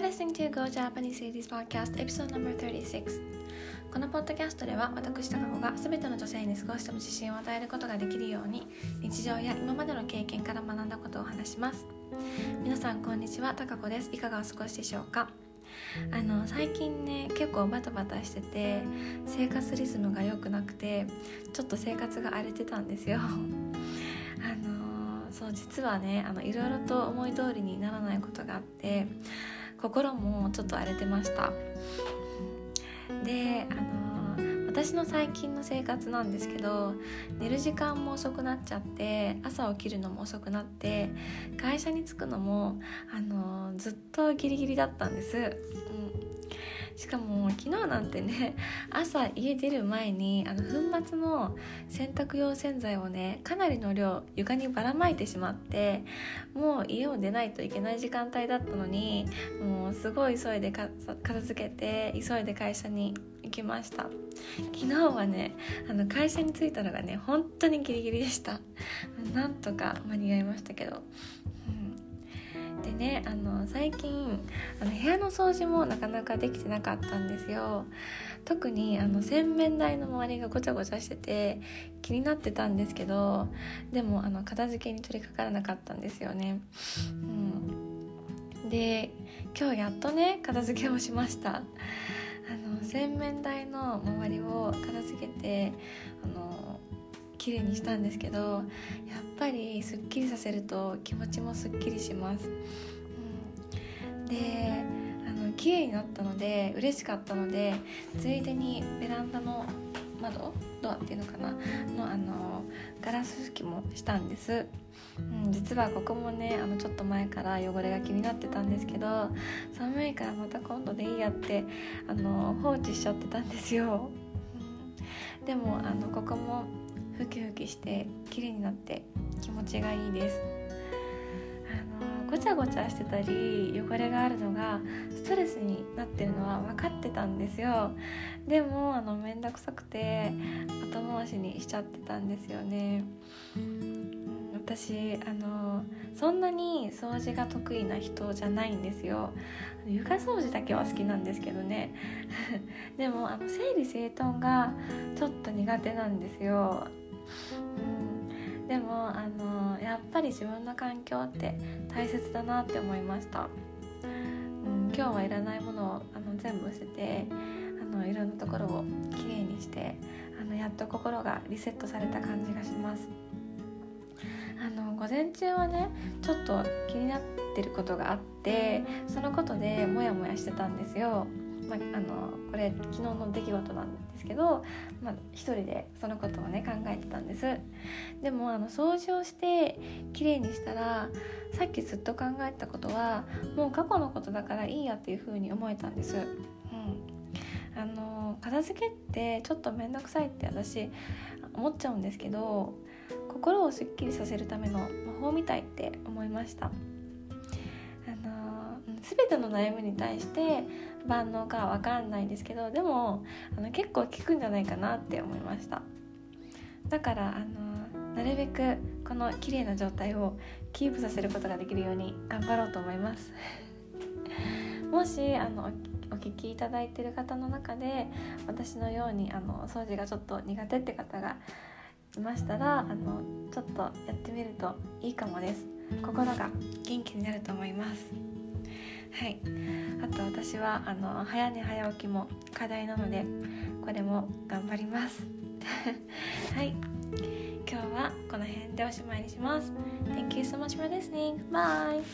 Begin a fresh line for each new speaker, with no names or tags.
You're listening to Go Japanese Ladies Podcast Episode number 36このポッドキャストでは私高子が全ての女性に少しでも自信を与えることができるように日常や今までの経験から学んだことを話します。皆さんこんにちは。高子です。いかがお過ごしでしょうか？あの最近ね結構バタバタしてて生活リズムが良くなくてちょっと生活が荒れてたんですよ。そう実はねあのいろいろと思い通りにならないことがあって心もちょっと荒れてました。であの私の最近の生活なんですけど寝る時間も遅くなっちゃって朝起きるのも遅くなって会社に着くのもあのずっとギリギリだったんです、うん、しかも昨日なんてね 朝家出る前にあの粉末の洗濯用洗剤をねかなりの量床にばらまいてしまってもう家を出ないといけない時間帯だったのにもうすごい急いで片付けて急いで会社に行きました。昨日はねあの会社に着いたのがね本当にギリギリでした。なんとか間に合いましたけど、うん、でねあの最近あの部屋の掃除もなかなかできてなかったんですよ。特にあの洗面台の周りがごちゃごちゃしてて気になってたんですけどでもあの片付けに取り掛からなかったんですよね、うん、で今日やっとね片付けをしました。あの洗面台の周りを片付けてあの綺麗にしたんですけどやっぱりすっきりさせると気持ちもすっきりします、うん、であの綺麗になったので嬉しかったのでついでにベランダの窓ドアっていうのかな？のあのガラス拭きもしたんです、うん、実はここもねあのちょっと前から汚れが気になってたんですけど寒いからまた今度でいいやってあの放置しちゃってたんですよ、でもあのここもふきふきして綺麗になって気持ちがいいです。あのごちゃごちゃしてたり汚れがあるのがストレスになってるのは分かってたんですよ。でもあの面倒くさくて後回しにしちゃってたんですよね。私あのそんなに掃除が得意な人じゃないんですよ。床掃除だけは好きなんですけどね。でもあの整理整頓がちょっと苦手なんですよ、うん、でもあのやっぱり自分の環境って大切だなって思いました、うん、今日はいらないものをあの全部捨ててあのいろんなところをきれいにしてあのやっと心がリセットされた感じがします。前中はねちょっと気になってることがあってそのことでモヤモヤしてたんですよ。まあ、あのこれ昨日の出来事なんですけど、まあ、一人でそのことをね考えてたんです。でもあの掃除をして綺麗にしたらさっきずっと考えたことはもう過去のことだからいいやっていう風に思えたんです、うん、あの片付けってちょっと面倒くさいって私思っちゃうんですけど心をすっきりさせるための魔法みたいって思いました。あの全ての悩みに対して万能かは分かんないですけどでもあの結構効くんじゃないかなって思いました。だからあのなるべくこの綺麗な状態をキープさせることができるように頑張ろうと思います。もしあのお聞きいただいてる方の中で私のようにあの掃除がちょっと苦手って方がいましたらあのちょっとやってみるといいかもです。心が元気になると思います。はい。あと私はあの早寝早起きも課題なのでこれも頑張ります。はい。今日はこの辺でおしまいにします。Thank you so much for listening. Bye!